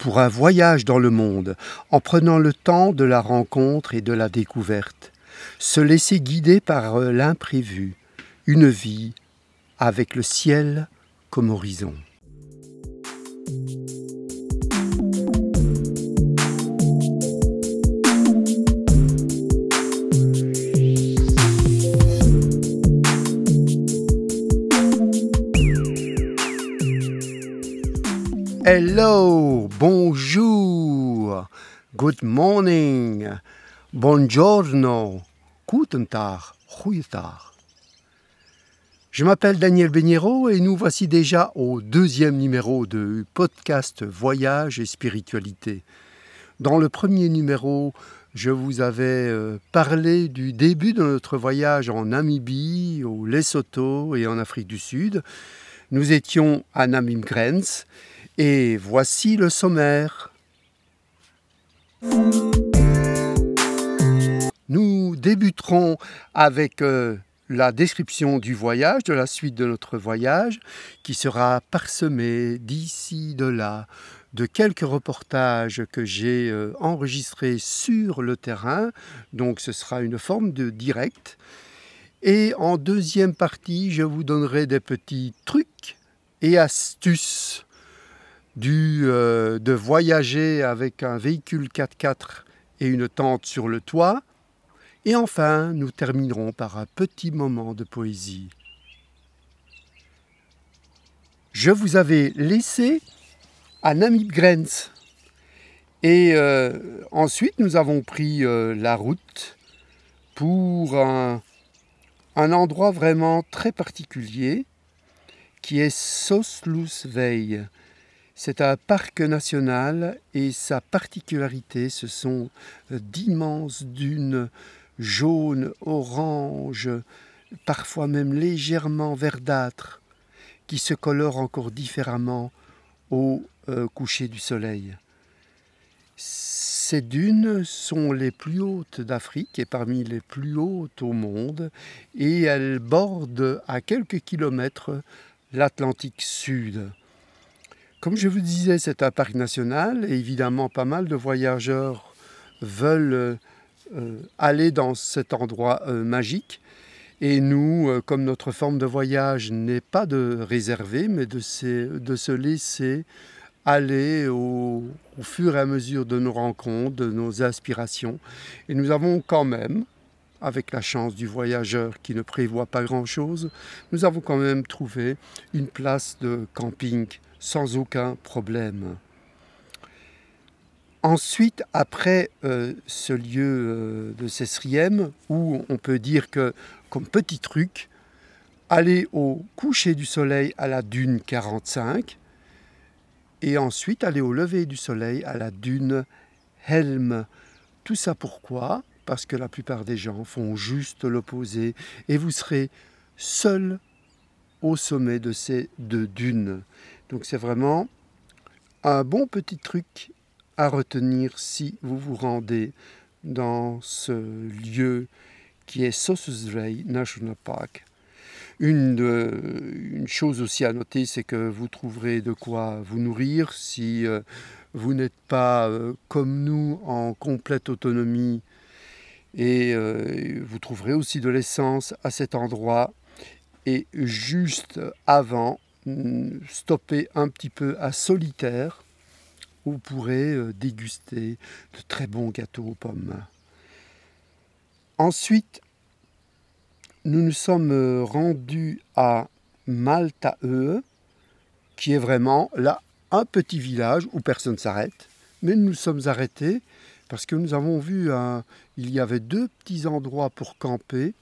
pour un voyage dans le monde, en prenant le temps de la rencontre et de la découverte, se laisser guider par euh, l'imprévu, une vie avec le ciel comme horizon. Hello, bonjour, good morning, buongiorno, guten Tag, goeiedag. Je m'appelle Daniel Begnero et nous voici déjà au deuxième numéro de podcast Voyage et Spiritualité. Dans le premier numéro, je vous avais euh, parlé du début de notre voyage en Namibie, au Lesotho et en Afrique du Sud. Nous étions à Namib Grens et voici le sommaire. Nous débuterons avec euh, la description du voyage, de la suite de notre voyage, qui sera parsemée d'ici, de là, de quelques reportages que j'ai euh, enregistrés sur le terrain. Donc ce sera une forme de direct. Et en deuxième partie, je vous donnerai des petits trucs et astuces du, euh, de voyager avec un véhicule 4x4 et une tente sur le toit. Et enfin, nous terminerons par un petit moment de poésie. Je vous avais laissé à Namib Grens. Et euh, ensuite, nous avons pris euh, la route pour un, un, endroit vraiment très particulier qui est Soslusveil. C'est un parc national et sa particularité, ce sont euh, d'immenses dunes jaunes, oranges, parfois même légèrement verdâtres, qui se colorent encore différemment au euh, coucher du soleil. Ces dunes sont les plus hautes d'Afrique et parmi les plus hautes au monde, et elles bordent à quelques kilomètres l'Atlantique Sud. Comme je vous disais, c'est un parc national et évidemment pas mal de voyageurs veulent euh, aller dans cet endroit euh, magique. Et nous, euh, comme notre forme de voyage n'est pas de réserver, mais de se, laisser aller au, fur et à mesure de nos rencontres, de nos inspirations. Et nous avons quand même, avec la chance du voyageur qui ne prévoit pas grand-chose, nous avons quand même trouvé une place de camping sans aucun problème. Ensuite, après euh, ce lieu euh, de Cessriem, où on peut dire que, comme petit truc, aller au coucher du soleil à la dune 45, et ensuite aller au lever du soleil à la dune Helm. Tout ça pourquoi? Parce que la plupart des gens font juste l'opposé, et vous serez seul au sommet de ces deux dunes. Donc c'est vraiment un bon petit truc à retenir si vous vous rendez dans ce lieu qui est Sossusvlei National Park. Une, chose aussi à noter, c'est que vous trouverez de quoi vous nourrir si euh, vous n'êtes pas euh, comme nous en complète autonomie. Et euh, vous trouverez aussi de l'essence à cet endroit. Et juste avant, stopper un petit peu à Solitaire, où vous pourrez euh, déguster de très bons gâteaux aux pommes. Ensuite, nous nous sommes euh, rendus à Maltae, qui est vraiment là un petit village où personne ne s'arrête, mais nous nous sommes arrêtés parce que nous avons vu, un, il y avait deux petits endroits pour camper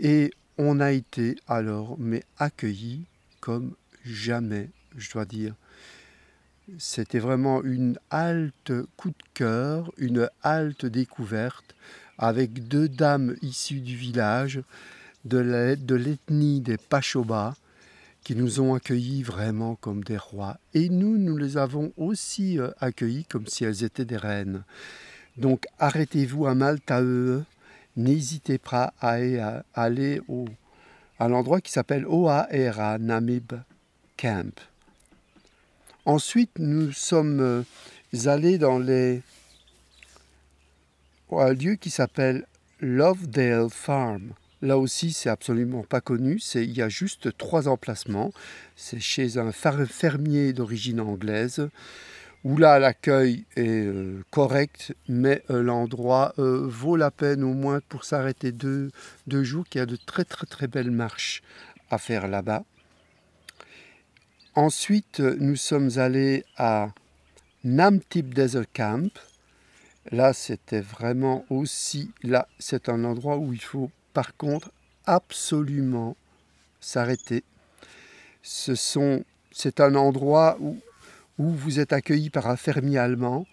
et on a été alors mais accueillis comme jamais, je dois dire. C'était vraiment une halte coup de cœur, une halte découverte, avec deux dames issues du village, de l'ethnie des Pachoba, qui nous ont accueillis vraiment comme des rois. Et nous, nous les avons aussi euh, accueillis comme si elles étaient des reines. Donc arrêtez-vous à Maltae, n'hésitez pas à aller au à l'endroit qui s'appelle Oaera Namib Camp. Ensuite, nous sommes euh, allés dans les... un lieu qui s'appelle Lovedale Farm. Là aussi, c'est absolument pas connu. il y a juste trois emplacements. C'est chez un fermier d'origine anglaise où là l'accueil est euh, correct, mais euh, l'endroit euh, vaut la peine au moins pour s'arrêter deux, deux jours, qu'il y a de très très très belles marches à faire là-bas. Ensuite, nous sommes allés à Namtip Desert Camp. Là, c'était vraiment aussi, là, c'est un endroit où il faut par contre absolument s'arrêter. Ce sont, c'est un endroit où où vous êtes accueilli par un fermier allemand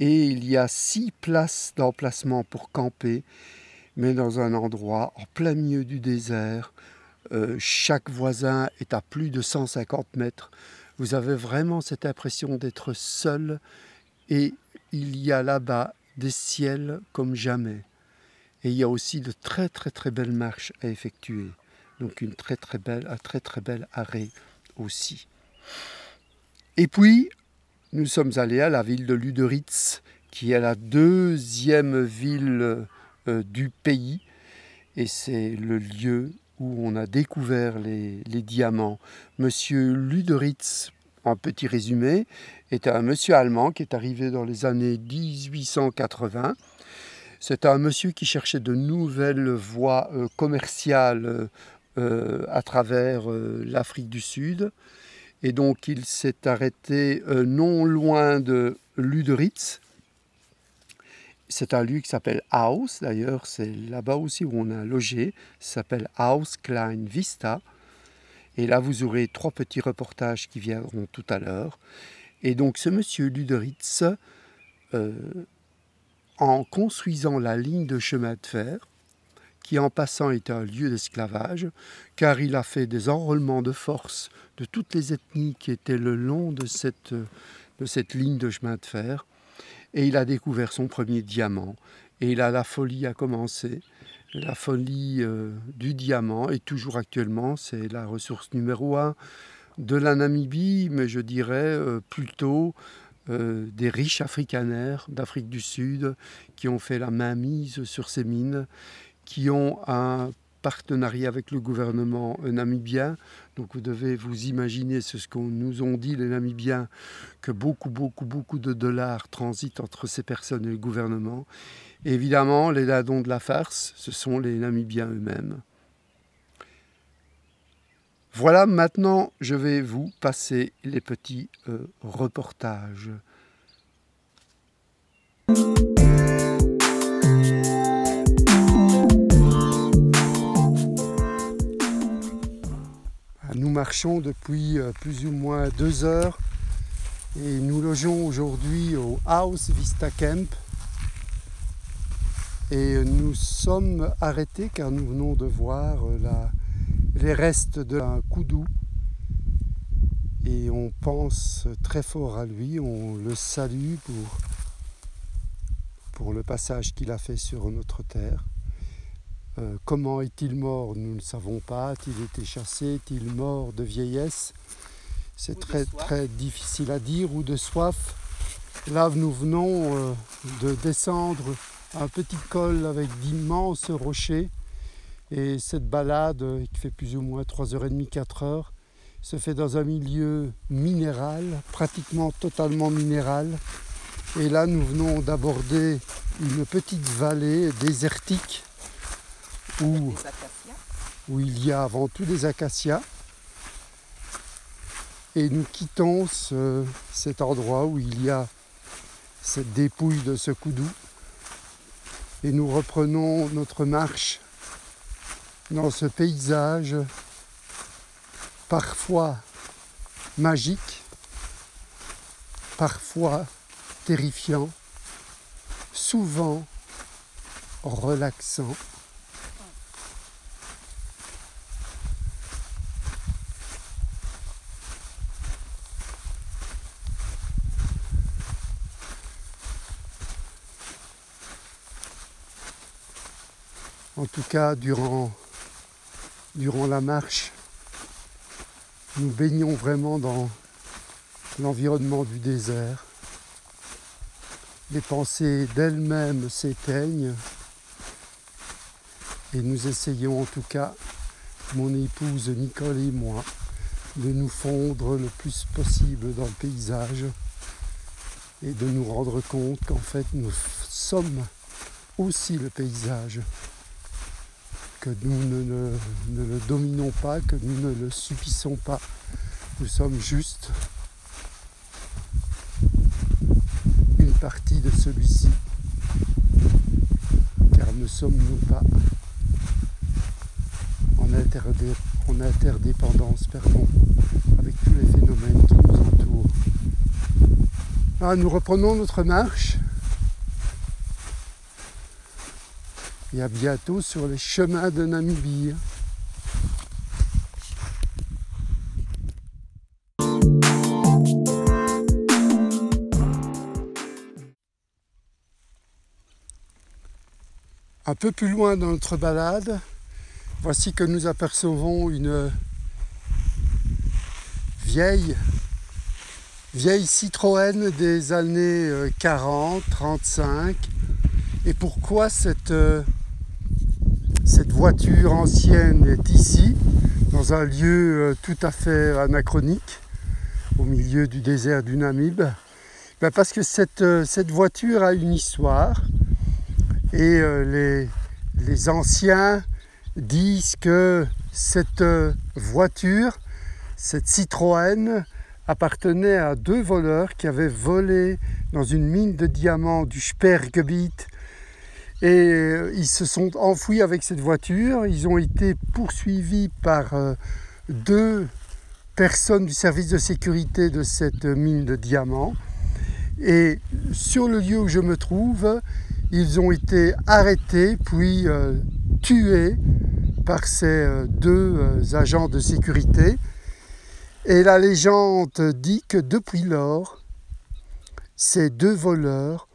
et il y a six places d'emplacement pour camper, mais dans un endroit en plein milieu du désert. Euh, chaque voisin est à plus de 150 mètres. Vous avez vraiment cette impression d'être seul et il y a là-bas des ciels comme jamais. Et il y a aussi de très très très belles marches à effectuer. Donc une très très belle, un très très bel arrêt aussi. Et puis, nous sommes allés à la ville de Luderitz, qui est la deuxième ville euh, du pays. Et c'est le lieu où on a découvert les, diamants. Monsieur Luderitz, en petit résumé, est un monsieur allemand qui est arrivé dans les années 1880. C'est un monsieur qui cherchait de nouvelles voies euh, commerciales euh, à travers l'Afrique du Sud. Et donc il s'est arrêté euh, non loin de Luderitz. C'est un lieu qui s'appelle Haus, d'ailleurs, c'est là-bas aussi où on a logé. Ça s'appelle Haus Klein Vista. Et là, vous aurez trois petits reportages qui viendront tout à l'heure. Et donc, ce monsieur Luderitz, euh, en construisant la ligne de chemin de fer, qui en passant était un lieu d'esclavage, car il a fait des enrôlements de force de toutes les ethnies qui étaient le long de cette, de cette ligne de chemin de fer, et il a découvert son premier diamant. Et là, la folie a commencé. La folie euh, du diamant, et toujours actuellement, c'est la ressource numéro un de la Namibie, mais je dirais euh, plutôt euh, des riches africanaires d'Afrique du Sud qui ont fait la mainmise sur ces mines qui ont un partenariat avec le gouvernement namibien. Donc vous devez vous imaginer ce qu'on nous ont dit les Namibiens, que beaucoup, beaucoup, beaucoup de dollars transitent entre ces personnes et le gouvernement. évidemment, les ladons de la farce, ce sont les Namibiens eux-mêmes. Voilà, maintenant je vais vous passer les petits euh, reportages. Marchons depuis euh, plus ou moins deux heures et nous logeons aujourd'hui au House Vista Camp. Et nous sommes arrêtés car nous venons de voir euh, les restes d'un coudou. Et on pense très fort à lui, on le salue pour, pour le passage qu'il a fait sur notre terre. Euh, comment est-il mort Nous ne savons pas. A-t-il été chassé Est-il mort de vieillesse? C'est très très difficile à dire ou de soif. Là, nous venons euh, de descendre un petit col avec d'immenses rochers. Et cette balade, euh, qui fait plus ou moins 3h30, 4h, se fait dans un milieu minéral, pratiquement totalement minéral. Et là, nous venons d'aborder une petite vallée désertique où, il y a avant tout des acacias. Et nous quittons cet endroit où il y a cette dépouille de ce coudou. Et nous reprenons notre marche dans ce paysage parfois magique, parfois terrifiant, souvent relaxant. En tout cas, durant, durant la marche, nous baignons vraiment dans, l'environnement du désert. Les pensées d'elles-mêmes s'éteignent et nous essayons en tout cas, mon épouse Nicole et moi, de nous fondre le plus possible dans le paysage et de nous rendre compte qu'en fait nous sommes aussi le paysage, que nous ne le, dominons pas, que nous ne le subissons pas, nous sommes juste une partie de celui-ci, car ne sommes-nous pas en, interdépendance pardon, avec tous les phénomènes qui nous entourent. Ah, nous reprenons notre marche et à bientôt sur les chemins de Namibie. Un peu plus loin dans notre balade, voici que nous apercevons une vieille, vieille Citroën des années 40, euh, 35. Et pourquoi cette, euh, cette voiture ancienne est ici, dans un lieu euh, tout à fait anachronique, au milieu du désert du Namib. Ben Parce que cette, cette voiture a une histoire et les, les anciens disent que cette voiture, cette Citroën, appartenait à deux voleurs qui avaient volé dans une mine de diamants du Sperrgebiet et euh, ils se sont enfouis avec cette voiture. Ils ont été poursuivis par euh, deux personnes du service de sécurité de cette mine de diamants. Et sur le lieu où je me trouve, ils ont été arrêtés puis euh, tués par ces euh, deux euh, agents de sécurité. Et la légende dit que depuis lors, ces deux voleurs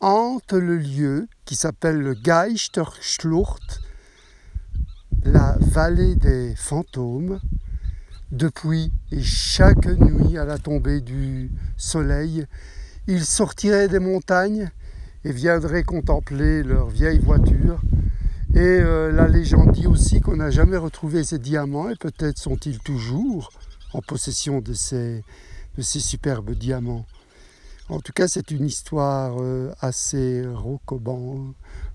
hantent le lieu qui s'appelle le Geisterschlucht, la vallée des fantômes, depuis et chaque nuit à la tombée du soleil, ils sortiraient des montagnes et viendraient contempler leur vieille voiture et euh, la légende dit aussi qu'on n'a jamais retrouvé ces diamants, et peut-être sont-ils toujours en possession de ces, de ces superbes diamants. En tout cas, c'est une histoire euh, assez rocoban,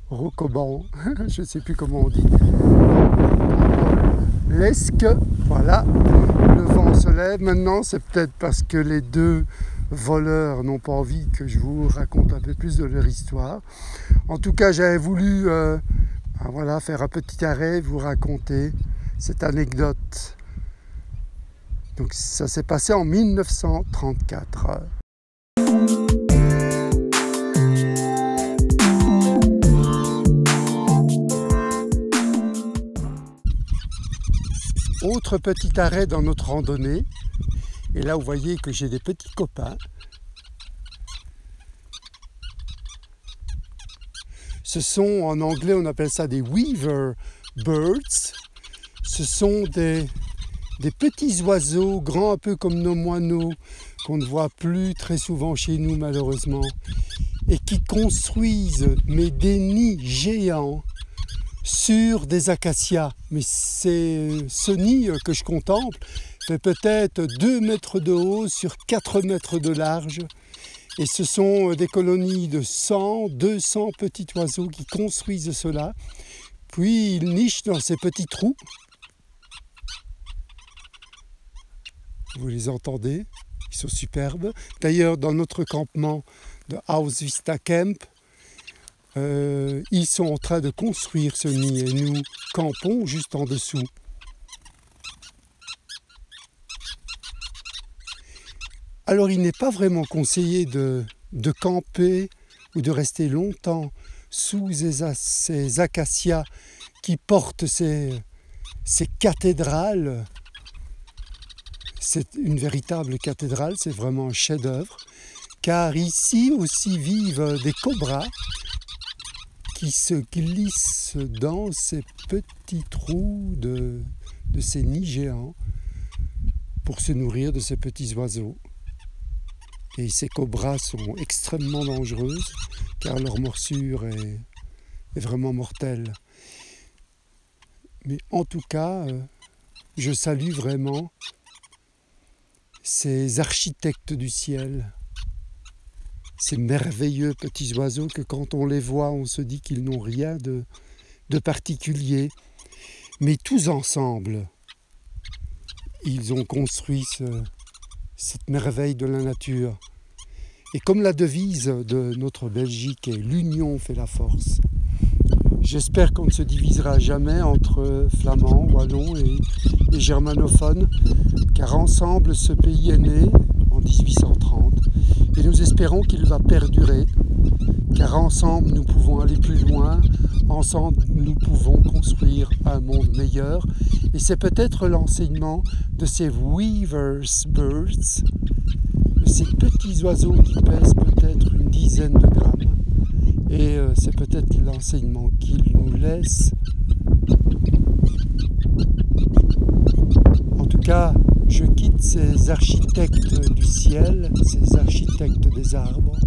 rocoban, je ne sais plus comment on dit. Lesque, voilà, le vent se lève. Maintenant, c'est peut-être parce que les deux voleurs n'ont pas envie que je vous raconte un peu plus de leur histoire. En tout cas, j'avais voulu euh, ah, voilà, faire un petit arrêt, vous raconter cette anecdote. Donc ça s'est passé en 1934. Autre petit arrêt dans notre randonnée. Et là, vous voyez que j'ai des petits copains Ce sont, en anglais, on appelle ça des weaver birds. Ce sont des, petits oiseaux, grands un peu comme nos moineaux, qu'on ne voit plus très souvent chez nous malheureusement, et qui construisent mais des nids géants sur des acacias. Mais ce nid que je contemple fait peut-être 2 mètres de haut sur 4 mètres de large. Et ce sont des colonies de 100, 200 petits oiseaux qui construisent cela. Puis ils nichent dans ces petits trous. Vous les entendez? Ils sont superbes. D'ailleurs, dans notre campement de House Vista Camp, euh, ils sont en train de construire ce nid et nous campons juste en dessous. Alors il n'est pas vraiment conseillé de, camper ou de rester longtemps sous ces, acacias qui portent ces, ces cathédrales. C'est une véritable cathédrale, c'est vraiment un chef-d'œuvre, car ici aussi vivent des cobras qui se glissent dans ces petits trous de, ces nids géants pour se nourrir de ces petits oiseaux. Et ces cobras sont extrêmement dangereuses car leur morsure est, vraiment mortelle. Mais en tout cas, euh, je salue vraiment ces architectes du ciel, ces merveilleux petits oiseaux que quand on les voit, on se dit qu'ils n'ont rien de, particulier. Mais tous ensemble, ils ont construit cette merveille de la nature. Et comme la devise de notre Belgique est l'union fait la force, j'espère qu'on ne se divisera jamais entre flamands, wallons et, germanophones, car ensemble ce pays est né 1830 et nous espérons qu'il va perdurer, car ensemble nous pouvons aller plus loin, ensemble nous pouvons construire un monde meilleur. Et c'est peut-être l'enseignement de ces weavers birds, ces petits oiseaux qui pèsent peut-être une dizaine de grammes. Et euh, c'est peut-être l'enseignement qu'ils nous laissent. En tout cas, je quitte ces architectes du ciel, ces architectes des arbres.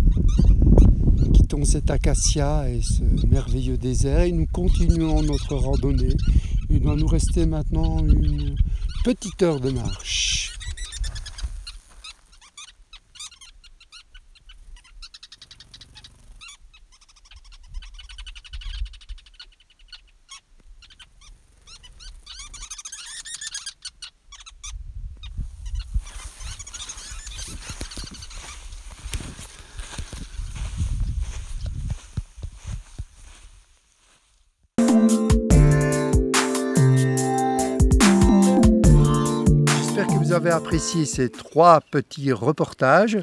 Nous quittons cet acacia et ce merveilleux désert et nous continuons notre randonnée. Il doit nous rester maintenant une petite heure de marche. Avez apprécié ces trois petits reportages.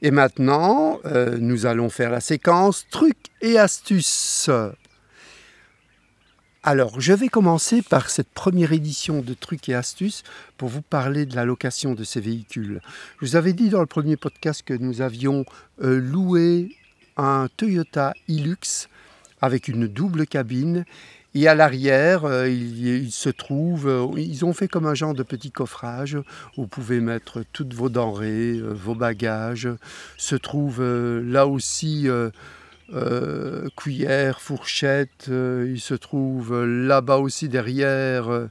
Et maintenant, euh, nous allons faire la séquence trucs et astuces. Alors, je vais commencer par cette première édition de trucs et astuces pour vous parler de la location de ces véhicules. Je vous avais dit dans le premier podcast que nous avions euh, loué un Toyota Hilux avec une double cabine et à l'arrière, euh, il, se trouve, euh, ils ont fait comme un genre de petit coffrage où vous pouvez mettre toutes vos denrées, euh, vos bagages. Se trouve là aussi cuillère, fourchette. il se trouve là-bas aussi derrière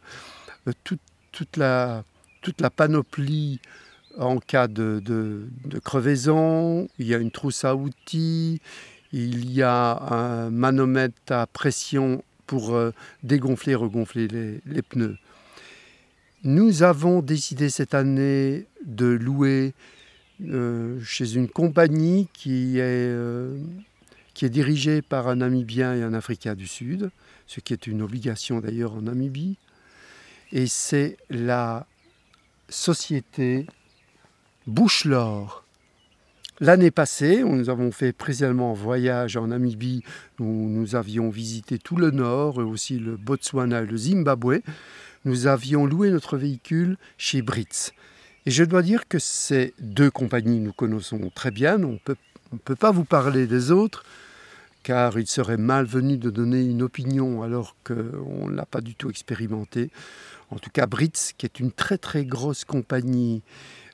toute, la, toute la panoplie en cas de, de, crevaison. Il y a une trousse à outils. Il y a un manomètre à pression pour euh, dégonfler, regonfler les, pneus. Nous avons décidé cette année de louer euh, chez une compagnie qui est, euh, qui est dirigée par un Namibien et un Africain du Sud, ce qui est une obligation d'ailleurs en Namibie. Et c'est la société Bouchelor L'année passée, nous avons fait précisément un voyage en Namibie où nous avions visité tout le nord aussi le Botswana et le Zimbabwe. Nous avions loué notre véhicule chez Brits. Et je dois dire que ces deux compagnies, nous connaissons très bien. On peut, ne peut pas vous parler des autres, car il serait malvenu de donner une opinion alors qu'on ne l'a pas du tout expérimenté. En tout cas, Brits, qui est une très très grosse compagnie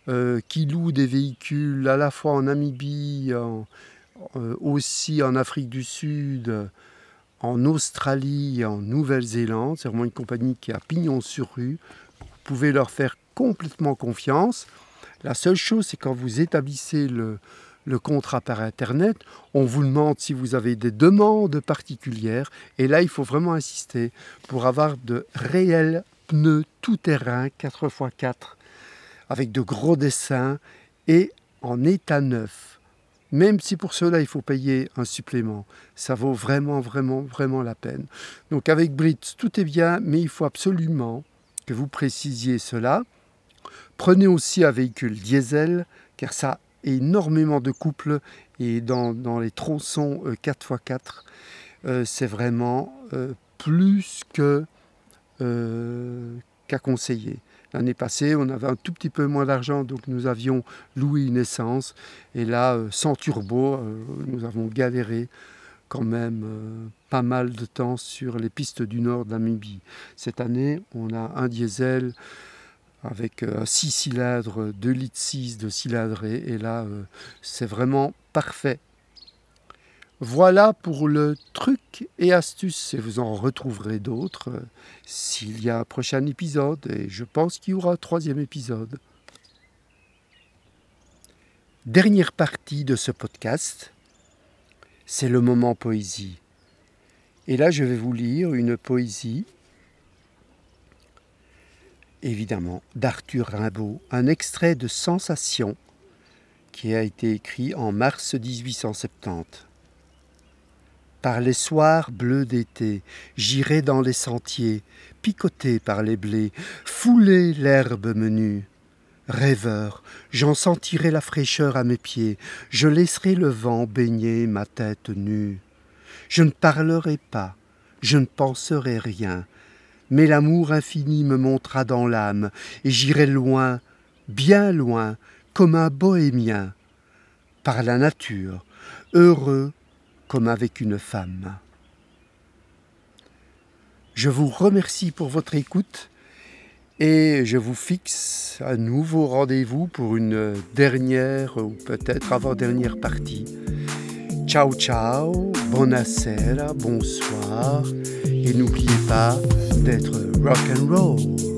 qui louent des véhicules à la fois en Namibie, euh, aussi en Afrique du Sud, en Australie, en Nouvelle-Zélande. C'est vraiment une compagnie qui a pignon sur rue. Vous pouvez leur faire complètement confiance. La seule chose, c'est quand vous établissez le, le contrat par Internet, on vous demande si vous avez des demandes particulières. Et là, il faut vraiment insister pour avoir de réels pneus tout-terrain 4x4 avec de gros dessins et en état neuf. Même si pour cela il faut payer un supplément, ça vaut vraiment, vraiment, vraiment la peine. Donc avec Brits, tout est bien, mais il faut absolument que vous précisiez cela. Prenez aussi un véhicule diesel, car ça a énormément de couple et dans, les tronçons 4x4, euh, euh, c'est vraiment euh, plus que qu'à conseiller. L'année passée, on avait un tout petit peu moins d'argent, donc nous avions loué une essence. Et là, euh, sans turbo, euh, nous avons galéré quand même euh, pas mal de temps sur les pistes du nord de Namibie. Cette année, on a un diesel avec un 6 cylindres, 2 litres 6 de cylindrée. Et là, c'est vraiment parfait. Voilà pour le truc et astuce, et vous en retrouverez d'autres s'il y a un prochain épisode, et je pense qu'il y aura un troisième épisode. Dernière partie de ce podcast, c'est le moment poésie. Et là, je vais vous lire une poésie, évidemment, d'Arthur Rimbaud, un extrait de Sensation qui a été écrit en mars 1870. Par les soirs bleus d'été, j'irai dans les sentiers, picoté par les blés, fouler l'herbe menue. Rêveur, j'en sentirai la fraîcheur à mes pieds, je laisserai le vent baigner ma tête nue. Je ne parlerai pas, je ne penserai rien, mais l'amour infini me montera dans l'âme, et j'irai loin, bien loin, comme un bohémien, par la nature, heureux comme avec une femme. Je vous remercie pour votre écoute et je vous fixe un nouveau rendez-vous pour une dernière ou peut-être avant-dernière partie. Ciao ciao, buonasera, bonsoir et n'oubliez pas d'être rock and roll.